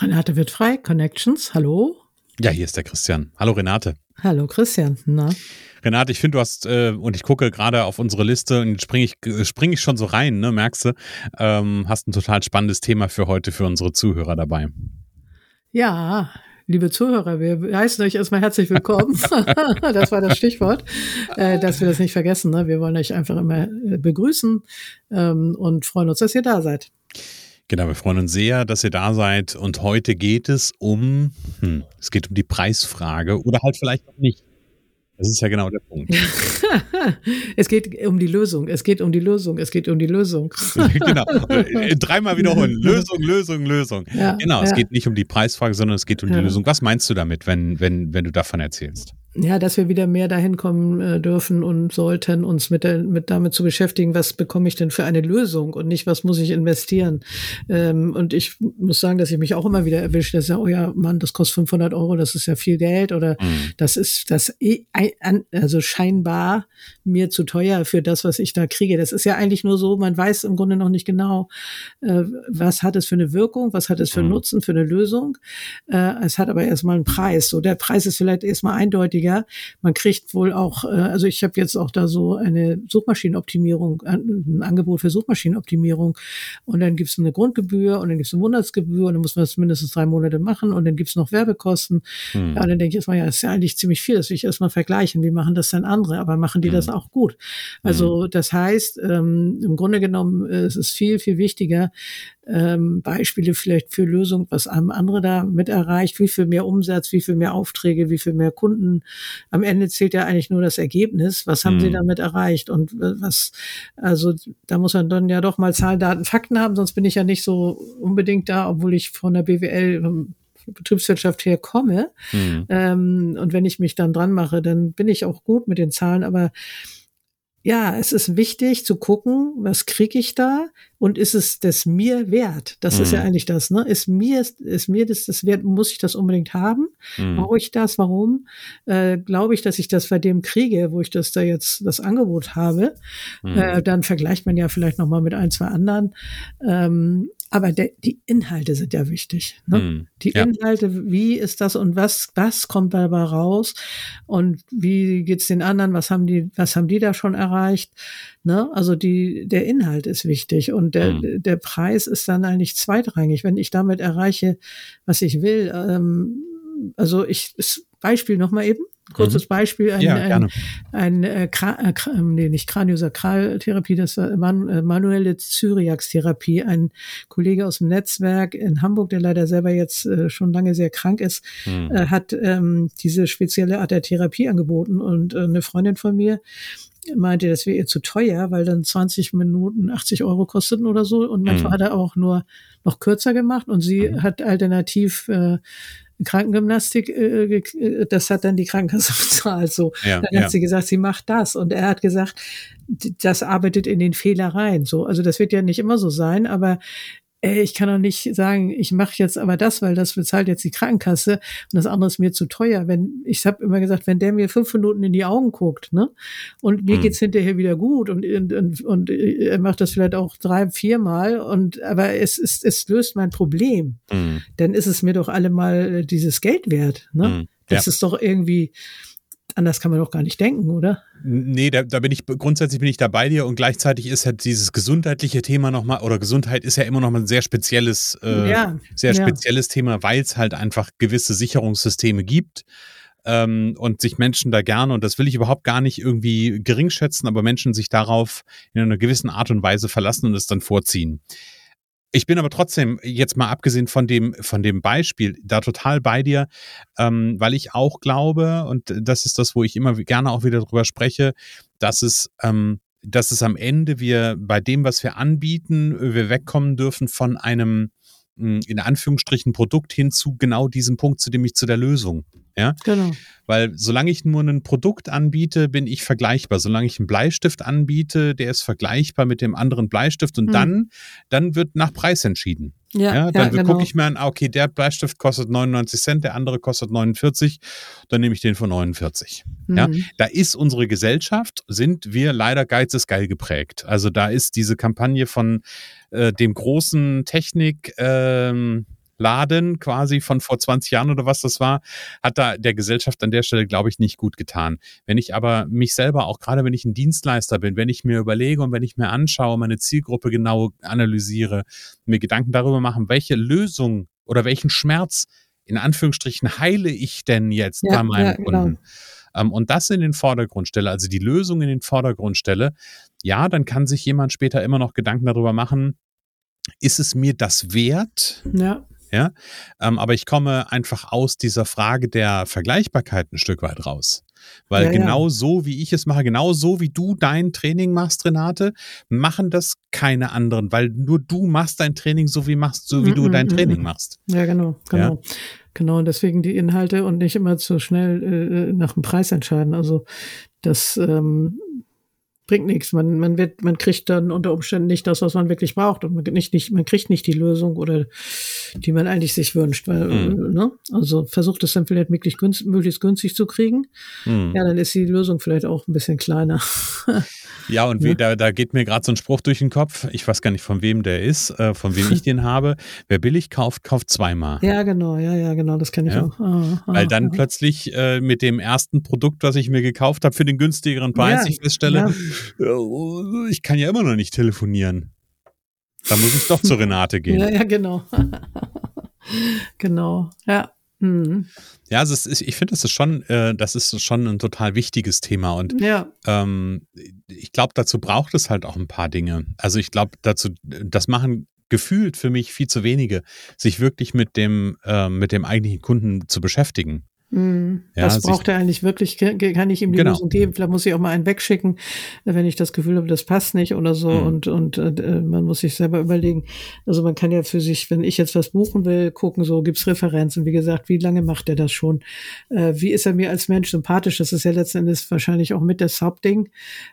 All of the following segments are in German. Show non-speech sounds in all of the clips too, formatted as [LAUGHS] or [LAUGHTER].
Renate wird frei, Connections, hallo. Ja, hier ist der Christian. Hallo Renate. Hallo Christian. Na? Renate, ich finde, du hast, äh, und ich gucke gerade auf unsere Liste und springe ich, spring ich schon so rein, ne, merkst du, ähm, hast ein total spannendes Thema für heute für unsere Zuhörer dabei. Ja, liebe Zuhörer, wir heißen euch erstmal herzlich willkommen. [LAUGHS] [LAUGHS] das war das Stichwort, äh, dass wir das nicht vergessen. Ne? Wir wollen euch einfach immer äh, begrüßen ähm, und freuen uns, dass ihr da seid. Genau, wir freuen uns sehr, dass ihr da seid. Und heute geht es um, hm, es geht um die Preisfrage oder halt vielleicht noch nicht. Das ist ja genau der Punkt. [LAUGHS] es geht um die Lösung. Es geht um die Lösung. Es geht um die Lösung. genau. Äh, dreimal wiederholen. [LAUGHS] Lösung, Lösung, Lösung. Ja, genau. Es geht nicht um die Preisfrage, sondern es geht um ja. die Lösung. Was meinst du damit, wenn, wenn, wenn du davon erzählst? Ja, dass wir wieder mehr dahin kommen äh, dürfen und sollten, uns mit, der, mit damit zu beschäftigen, was bekomme ich denn für eine Lösung und nicht, was muss ich investieren. Ähm, und ich muss sagen, dass ich mich auch immer wieder erwische, dass ja, oh ja, Mann, das kostet 500 Euro, das ist ja viel Geld oder mhm. das ist das eh, also scheinbar mir zu teuer für das, was ich da kriege. Das ist ja eigentlich nur so, man weiß im Grunde noch nicht genau, äh, was hat es für eine Wirkung, was hat es für einen mhm. Nutzen, für eine Lösung. Äh, es hat aber erstmal einen Preis. So, der Preis ist vielleicht erstmal eindeutig günstiger. Man kriegt wohl auch, äh, also ich habe jetzt auch da so eine Suchmaschinenoptimierung, äh, ein Angebot für Suchmaschinenoptimierung und dann gibt es eine Grundgebühr und dann gibt es eine Monatsgebühr und dann muss man das mindestens drei Monate machen und dann gibt es noch Werbekosten. Hm. Ja, dann denke ich erstmal, ja, das ist ja eigentlich ziemlich viel, das will ich erstmal vergleichen. Wie machen das denn andere? Aber machen die hm. das auch gut? Also hm. das heißt, ähm, im Grunde genommen äh, es ist viel, viel wichtiger, ähm, Beispiele vielleicht für Lösungen, was haben andere da mit erreicht, wie viel mehr Umsatz, wie viel mehr Aufträge, wie viel mehr Kunden. Am Ende zählt ja eigentlich nur das Ergebnis. Was haben mhm. sie damit erreicht? Und was, also da muss man dann ja doch mal Zahlen, Daten, Fakten haben, sonst bin ich ja nicht so unbedingt da, obwohl ich von der BWL ähm, Betriebswirtschaft herkomme. Mhm. Ähm, und wenn ich mich dann dran mache, dann bin ich auch gut mit den Zahlen, aber ja, es ist wichtig zu gucken, was kriege ich da und ist es das mir wert? Das mhm. ist ja mhm. eigentlich das, ne? Ist mir ist mir das das wert? Muss ich das unbedingt haben? Mhm. Brauche ich das? Warum? Äh, Glaube ich, dass ich das bei dem kriege, wo ich das da jetzt das Angebot habe? Mhm. Äh, dann vergleicht man ja vielleicht noch mal mit ein zwei anderen. Ähm, aber der, die Inhalte sind ja wichtig. Ne? Mm, die ja. Inhalte, wie ist das und was, was kommt dabei raus und wie geht's den anderen, was haben die, was haben die da schon erreicht? Ne? Also die, der Inhalt ist wichtig und der, mm. der Preis ist dann eigentlich zweitrangig. Wenn ich damit erreiche, was ich will, ähm, also ich, Beispiel nochmal eben kurzes mhm. Beispiel, ein, ja, ein, ein, äh, äh, ähm, nee, nicht Kraniosakraltherapie, das war man, äh, manuelle Zyriax-Therapie. Ein Kollege aus dem Netzwerk in Hamburg, der leider selber jetzt äh, schon lange sehr krank ist, mhm. äh, hat ähm, diese spezielle Art der Therapie angeboten und äh, eine Freundin von mir meinte, das wäre ihr zu teuer, weil dann 20 Minuten 80 Euro kosteten oder so. Und manchmal mhm. hat er auch nur noch kürzer gemacht und sie mhm. hat alternativ äh, Krankengymnastik, äh, äh, das hat dann die Krankenkasse [LAUGHS] bezahlt. So, ja, dann hat ja. sie gesagt, sie macht das und er hat gesagt, das arbeitet in den Fehler rein. So, also das wird ja nicht immer so sein, aber ey, ich kann doch nicht sagen, ich mache jetzt aber das, weil das bezahlt jetzt die Krankenkasse und das andere ist mir zu teuer. Wenn ich habe immer gesagt, wenn der mir fünf Minuten in die Augen guckt, ne, und mir mhm. geht's hinterher wieder gut und, und, und, und er macht das vielleicht auch drei, viermal und aber es ist, es löst mein Problem, mhm. dann ist es mir doch allemal dieses Geld wert, ne? Das ja. ist doch irgendwie anders kann man doch gar nicht denken, oder? Nee, da, da bin ich grundsätzlich bin ich da bei dir und gleichzeitig ist halt dieses gesundheitliche Thema nochmal, oder Gesundheit ist ja immer nochmal ein sehr spezielles, äh, ja, sehr spezielles ja. Thema, weil es halt einfach gewisse Sicherungssysteme gibt. ähm, und sich Menschen da gerne, und das will ich überhaupt gar nicht irgendwie gering schätzen, aber Menschen sich darauf in einer gewissen Art und Weise verlassen und es dann vorziehen. Ich bin aber trotzdem, jetzt mal abgesehen von dem, von dem Beispiel, da total bei dir, ähm, weil ich auch glaube, und das ist das, wo ich immer gerne auch wieder drüber spreche, dass es, ähm, dass es am Ende wir bei dem, was wir anbieten, wir wegkommen dürfen von einem, in Anführungsstrichen, Produkt hin zu genau diesem Punkt, zu dem ich zu der Lösung ja? Genau. Weil solange ich nur ein Produkt anbiete, bin ich vergleichbar. Solange ich einen Bleistift anbiete, der ist vergleichbar mit dem anderen Bleistift und hm. dann, dann wird nach Preis entschieden. Ja, ja dann ja, genau. gucke ich mir an, okay, der Bleistift kostet 99 Cent, der andere kostet 49, dann nehme ich den von 49. Mhm. Ja, da ist unsere Gesellschaft, sind wir leider geizes geil geprägt. Also da ist diese Kampagne von äh, dem großen Technik, ähm, Laden quasi von vor 20 Jahren oder was das war, hat da der Gesellschaft an der Stelle, glaube ich, nicht gut getan. Wenn ich aber mich selber, auch gerade wenn ich ein Dienstleister bin, wenn ich mir überlege und wenn ich mir anschaue, meine Zielgruppe genau analysiere, mir Gedanken darüber machen, welche Lösung oder welchen Schmerz in Anführungsstrichen heile ich denn jetzt ja, bei meinem ja, genau. Kunden? Ähm, und das in den Vordergrund stelle, also die Lösung in den Vordergrund stelle, ja, dann kann sich jemand später immer noch Gedanken darüber machen, ist es mir das wert? Ja. Ja, ähm, aber ich komme einfach aus dieser Frage der Vergleichbarkeit ein Stück weit raus. Weil ja, genau ja. so, wie ich es mache, genau so, wie du dein Training machst, Renate, machen das keine anderen, weil nur du machst dein Training so, wie machst, so wie mm -mm, du dein mm Training machst. Ja, genau, genau. Ja? Genau, und deswegen die Inhalte und nicht immer zu schnell äh, nach dem Preis entscheiden. Also das ähm, bringt nichts. Man, man wird, man kriegt dann unter Umständen nicht das, was man wirklich braucht und man, nicht, nicht, man kriegt nicht die Lösung oder die man eigentlich sich wünscht. Weil, mhm. ne? Also versucht es dann vielleicht möglichst, günst, möglichst günstig zu kriegen. Mhm. Ja, dann ist die Lösung vielleicht auch ein bisschen kleiner. [LAUGHS] Ja, und wie, ja. Da, da geht mir gerade so ein Spruch durch den Kopf. Ich weiß gar nicht, von wem der ist, äh, von wem ich [LAUGHS] den habe. Wer billig kauft, kauft zweimal. Ja, genau, ja, ja, genau, das kenne ich ja? auch. Ah, ah, Weil dann ah. plötzlich äh, mit dem ersten Produkt, was ich mir gekauft habe, für den günstigeren Preis, ja, ich feststelle, ja. Ich kann ja immer noch nicht telefonieren. Da muss ich doch zu [LAUGHS] Renate gehen. Ja, ja, genau. [LAUGHS] genau, ja. Mhm. Ja, also ist, ich finde, das ist schon, äh, das ist schon ein total wichtiges Thema und ja. ähm, ich glaube, dazu braucht es halt auch ein paar Dinge. Also ich glaube, dazu, das machen gefühlt für mich viel zu wenige, sich wirklich mit dem, äh, mit dem eigentlichen Kunden zu beschäftigen. Mhm. Ja, Was braucht er eigentlich wirklich? Kann ich ihm die genau. Lösung geben? Vielleicht muss ich auch mal einen wegschicken, wenn ich das Gefühl habe, das passt nicht oder so. Mhm. Und, und äh, man muss sich selber überlegen. Also man kann ja für sich, wenn ich jetzt was buchen will, gucken, so gibt's Referenzen. Wie gesagt, wie lange macht er das schon? Äh, wie ist er mir als Mensch sympathisch? Das ist ja letzten Endes wahrscheinlich auch mit das Hauptding.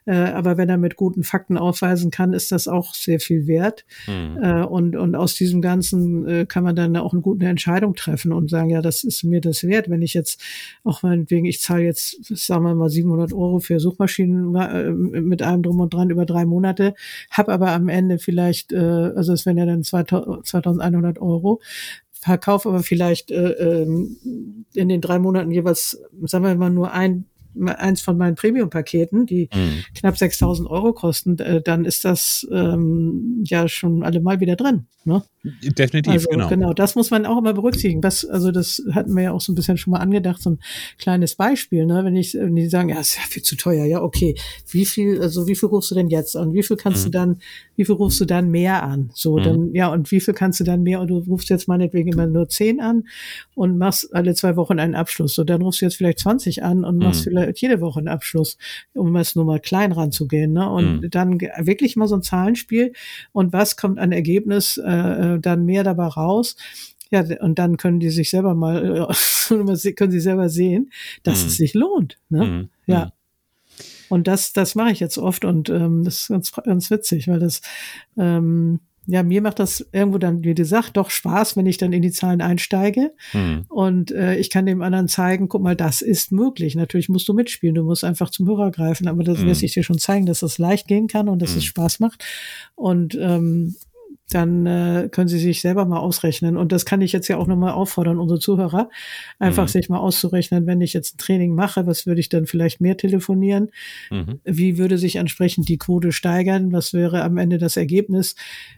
Äh, aber wenn er mit guten Fakten aufweisen kann, ist das auch sehr viel wert. Mhm. Äh, und, und aus diesem Ganzen äh, kann man dann auch eine gute Entscheidung treffen und sagen, ja, das ist mir das wert, wenn ich jetzt jetzt auch meinetwegen, ich zahle jetzt, sagen wir mal, 700 Euro für Suchmaschinen äh, mit allem drum und dran über drei Monate, habe aber am Ende vielleicht, äh, also es wären ja dann 2100 Euro, verkaufe aber vielleicht äh, ähm, in den drei Monaten jeweils, sagen wir mal, nur ein eins von meinen Premium-Paketen, die mhm. knapp 6000 Euro kosten, äh, dann ist das ähm, ja schon allemal wieder drin. Ne? Definitiv, also, genau. Genau, das muss man auch immer berücksichtigen. Was, also das hatten wir ja auch so ein bisschen schon mal angedacht, so ein kleines Beispiel, ne? Wenn ich, wenn die sagen, ja, ist ja viel zu teuer, ja, okay, wie viel, also wie viel rufst du denn jetzt an? Wie viel kannst mhm. du dann, wie viel rufst du dann mehr an? So, mhm. dann, ja, und wie viel kannst du dann mehr? Und du rufst jetzt meinetwegen immer nur 10 an und machst alle zwei Wochen einen Abschluss. So, dann rufst du jetzt vielleicht 20 an und machst mhm. vielleicht jede Woche einen Abschluss, um es nur mal klein ranzugehen, ne? Und mhm. dann wirklich mal so ein Zahlenspiel und was kommt an Ergebnis äh, äh dann mehr dabei raus. Ja, und dann können die sich selber mal, äh, [LAUGHS] können sie selber sehen, dass mhm. es sich lohnt. Ne? Mhm. Ja. Mhm. Und das, das mache ich jetzt oft und ähm, das ist ganz, ganz witzig, weil das, ähm, ja, mir macht das irgendwo dann, wie gesagt, doch Spaß, wenn ich dann in die Zahlen einsteige. Mhm. Und äh, ich kann dem anderen zeigen, guck mal, das ist möglich. Natürlich musst du mitspielen, du musst einfach zum Hörer greifen, aber das mhm. lässt sich dir schon zeigen, dass das leicht gehen kann und dass mhm. es Spaß macht. Und ähm, dann äh, können Sie sich selber mal ausrechnen. Und das kann ich jetzt ja auch nochmal auffordern, unsere Zuhörer, einfach mhm. sich mal auszurechnen, wenn ich jetzt ein Training mache, was würde ich dann vielleicht mehr telefonieren? Mhm. Wie würde sich entsprechend die Quote steigern? Was wäre am Ende das Ergebnis?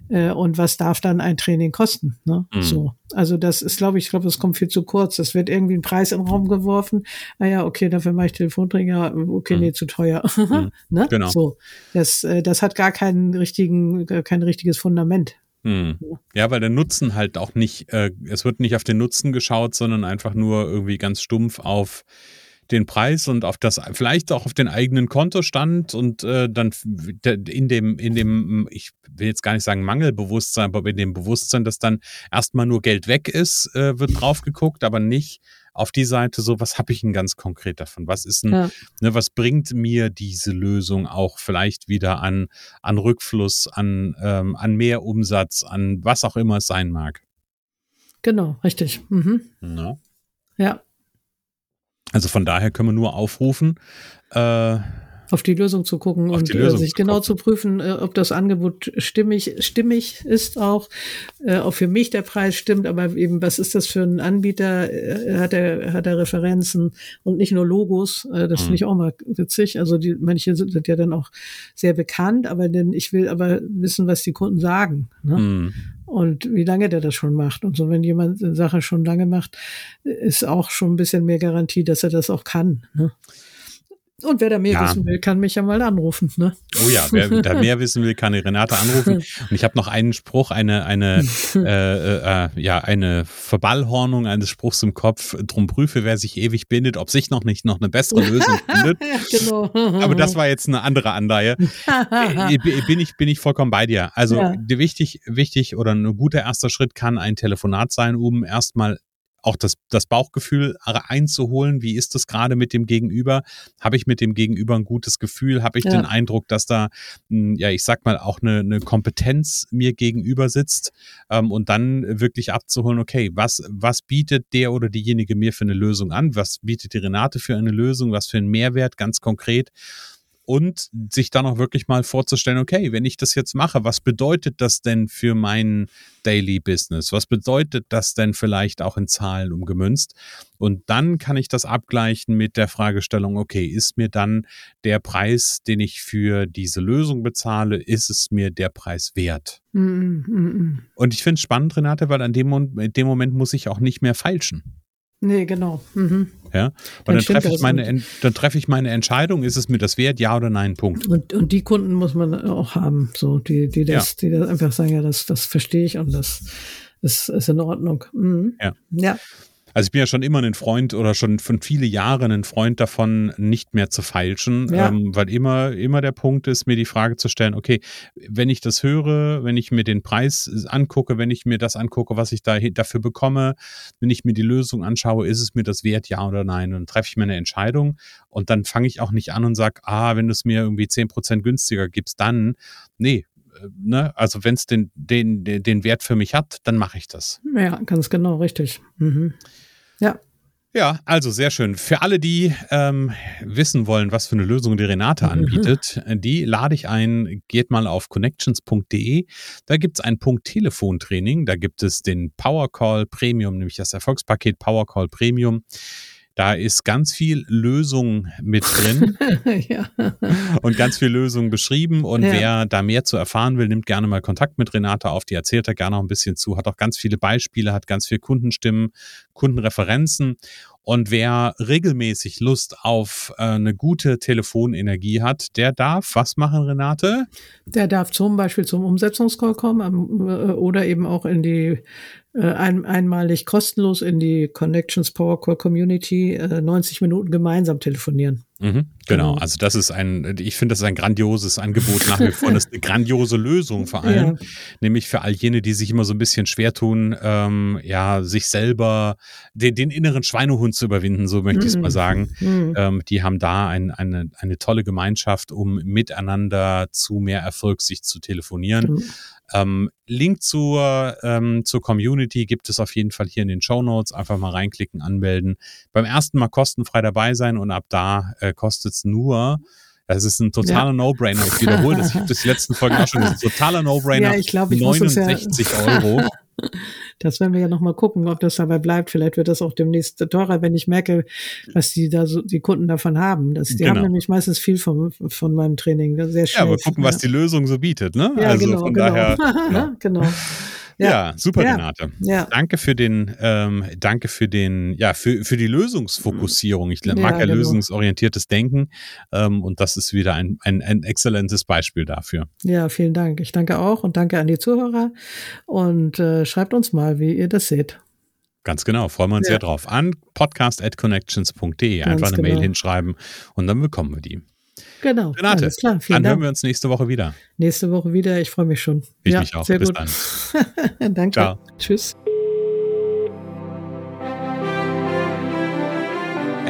Äh, und was darf dann ein Training kosten? Ne? Mhm. So. Also das ist, glaube ich, ich glaube, das kommt viel zu kurz. Das wird irgendwie ein Preis im Raum geworfen. Ah ja, okay, dafür mache ich Telefonträger. Okay, mhm. nee, zu teuer. [LAUGHS] Mhm. ne? Genau. So. Das, äh, das hat gar keinen richtigen, kein richtiges Fundament. Hm. Ja, weil der Nutzen halt auch nicht, äh, es wird nicht auf den Nutzen geschaut, sondern einfach nur irgendwie ganz stumpf auf den Preis und auf das, vielleicht auch auf den eigenen Kontostand und äh, dann in dem, in dem, ich will jetzt gar nicht sagen Mangelbewusstsein, aber in dem Bewusstsein, dass dann erstmal nur Geld weg ist, äh, wird drauf geguckt, aber nicht auf die Seite so, was habe ich denn ganz konkret davon? Was ist denn, ja. ne, was bringt mir diese Lösung auch vielleicht wieder an, an Rückfluss, an, ähm, an mehr Umsatz, an was auch immer es sein mag? Genau, richtig. Mhm. Ja. Also von daher können wir nur aufrufen, äh, auf die Lösung zu gucken und äh, sich genau zu prüfen, äh, ob das Angebot stimmig, stimmig ist auch, äh, ob für mich der Preis stimmt, aber eben, was ist das für ein Anbieter? Äh, hat er, hat er Referenzen und nicht nur Logos? Äh, das mhm. finde ich auch mal witzig. Also die, manche sind, sind ja dann auch sehr bekannt, aber denn ich will aber wissen, was die Kunden sagen. Ne? Mhm und wie lange der das schon macht. Und so, wenn jemand eine Sache schon lange macht, ist auch schon ein bisschen mehr Garantie, dass er das auch kann. Ne? Und wer da mehr ja. wissen will, kann mich ja mal anrufen. Ne? Oh ja, wer [LAUGHS] da mehr wissen will, kann die Renate anrufen. Und ich habe noch einen Spruch, eine, eine, [LAUGHS] äh, äh, äh, ja, eine Verballhornung eines Spruchs im Kopf. Drum prüfe, wer sich ewig bindet, ob sich noch nicht noch eine bessere Lösung [LAUGHS] findet. ja, genau. Aber das war jetzt eine andere Anleihe. Äh, bin ich, bin ich vollkommen bei dir. Also ja. wichtig, wichtig oder ein guter erster Schritt kann ein Telefonat sein, um erstmal auch das, das Bauchgefühl einzuholen. Wie ist das gerade mit dem Gegenüber? Habe ich mit dem Gegenüber ein gutes Gefühl? Habe ich ja. den Eindruck, dass da, hm, ja, ich sag mal, auch eine, eine Kompetenz mir gegenüber sitzt? Ähm, und dann wirklich abzuholen, okay, was, was bietet der oder diejenige mir für eine Lösung an? Was bietet die Renate für eine Lösung? Was für einen Mehrwert ganz konkret? Und sich dann auch wirklich mal vorzustellen, okay, wenn ich das jetzt mache, was bedeutet das denn für mein Daily Business? Was bedeutet das denn vielleicht auch in Zahlen umgemünzt? Und dann kann ich das abgleichen mit der Fragestellung, okay, ist mir dann der Preis, den ich für diese Lösung bezahle, ist es mir der Preis wert? Mm, mm, mm. Und ich finde es spannend, Renate, weil an dem, in dem Moment muss ich auch nicht mehr feilschen. Nee, genau. Mhm. Ja, und dann, dann treffe ich meine, dann treffe ich meine Entscheidung, ist es mir das wert, ja oder nein, Punkt. Und, und die Kunden muss man auch haben, so, die, die das, ja. die das einfach sagen, ja, das, das verstehe ich und das ist, ist in Ordnung. Mhm. Ja. ja. Also ich bin ja schon immer ein Freund oder schon von viele Jahren ein Freund davon, nicht mehr zu feilschen, ja. ähm, weil immer, immer der Punkt ist, mir die Frage zu stellen, okay, wenn ich das höre, wenn ich mir den Preis angucke, wenn ich mir das angucke, was ich da dafür bekomme, wenn ich mir die Lösung anschaue, ist es mir das wert, ja oder nein? Und dann treffe ich mir eine Entscheidung und dann fange ich auch nicht an und sage, ah, wenn du es mir irgendwie zehn Prozent günstiger gibst, dann, nee, Ne? Also wenn es den, den, den Wert für mich hat, dann mache ich das. Ja, ganz genau, richtig. Mhm. Ja. Ja, also sehr schön. Für alle, die ähm, wissen wollen, was für eine Lösung die Renate mhm. anbietet, mhm. die lade ich ein, geht mal auf connections.de. Da gibt es ein Punkt Telefontraining, da gibt es den Powercall Premium, nämlich das Erfolgspaket Powercall Premium. Da ist ganz viel Lösung mit drin [LAUGHS] ja. und ganz viel Lösung beschrieben. Und ja. wer da mehr zu erfahren will, nimmt gerne mal Kontakt mit Renate auf. Die erzählt da gerne auch ein bisschen zu, hat auch ganz viele Beispiele, hat ganz viel Kundenstimmen, Kundenreferenzen. Und wer regelmäßig Lust auf äh, eine gute Telefonenergie hat, der darf was machen, Renate? Der darf zum Beispiel zum Umsetzungscall kommen äh, oder eben auch in die äh, ein, einmalig kostenlos in die Connections Power Call Community äh, 90 Minuten gemeinsam telefonieren. Mhm, genau. genau. also das ist ein, ich finde, das ist ein grandioses Angebot nach wie vor. Das ist eine grandiose Lösung vor allem, ja. nämlich für all jene, die sich immer so ein bisschen schwer tun, ähm, ja, sich selber den, den, inneren Schweinehund zu überwinden, so möchte mhm. ich es mal sagen. Mhm. Ähm, die haben da ein, eine, eine tolle Gemeinschaft, um miteinander zu mehr Erfolg sich zu telefonieren. Ähm, Link zur, ähm, zur Community gibt es auf jeden Fall hier in den Show Notes. Einfach mal reinklicken, anmelden. Beim ersten Mal kostenfrei dabei sein und ab da äh, kostet es nur Das ist ein totaler ja. No-Brainer. Ich wiederhole das. Ich habe das die letzten Folgen auch schon gesagt. Totaler No-Brainer. Ja, ich glaube, ich 69 ja Euro. [LAUGHS] Das werden wir ja nochmal gucken, ob das dabei bleibt. Vielleicht wird das auch demnächst teurer, wenn ich merke, was die da so, die Kunden davon haben. Das, die genau. haben nämlich meistens viel vom, von meinem Training. Sehr schnell. Ja, aber gucken, was die Lösung so bietet, ne? Ja, also genau, von genau. daher. Ja. [LAUGHS] genau. Ja, ja super, ja. Renate. Ja. Danke für den, ähm, danke für den, ja, für, für die Lösungsfokussierung. Ich mag ja, genau. lösungsorientiertes Denken ähm, und das ist wieder ein, ein, ein exzellentes Beispiel dafür. Ja, vielen Dank. Ich danke auch und danke an die Zuhörer und äh, schreibt uns mal, wie ihr das seht. Ganz genau, freuen wir uns sehr drauf. An podcast.connections.de einfach eine genau. Mail hinschreiben und dann bekommen wir die. Genau. Renate, alles klar. Vielen dann Dank. hören wir uns nächste Woche wieder. Nächste Woche wieder. Ich freue mich schon. Ich ja, mich auch. Sehr Bis gut. dann. [LAUGHS] Danke. Ciao. Tschüss.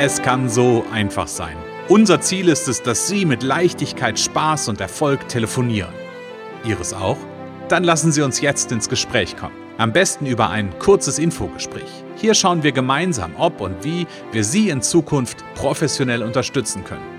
Es kann so einfach sein. Unser Ziel ist es, dass Sie mit Leichtigkeit, Spaß und Erfolg telefonieren. Ihres auch? Dann lassen Sie uns jetzt ins Gespräch kommen. Am besten über ein kurzes Infogespräch. Hier schauen wir gemeinsam, ob und wie wir Sie in Zukunft professionell unterstützen können